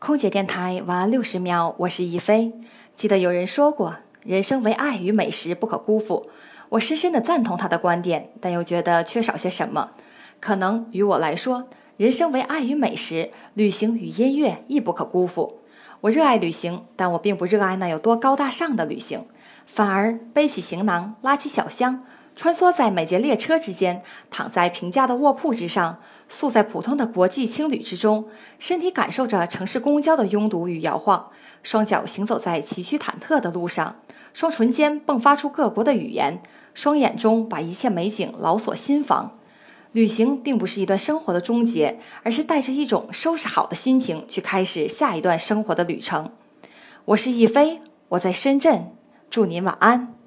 空姐电台晚安六十秒，我是一飞。记得有人说过，人生为爱与美食不可辜负。我深深的赞同他的观点，但又觉得缺少些什么。可能于我来说，人生为爱与美食，旅行与音乐亦不可辜负。我热爱旅行，但我并不热爱那有多高大上的旅行，反而背起行囊，拉起小箱。穿梭在每节列车之间，躺在平价的卧铺之上，宿在普通的国际青旅之中，身体感受着城市公交的拥堵与摇晃，双脚行走在崎岖忐忑的路上，双唇间迸发出各国的语言，双眼中把一切美景牢锁心房。旅行并不是一段生活的终结，而是带着一种收拾好的心情去开始下一段生活的旅程。我是亦飞，我在深圳，祝您晚安。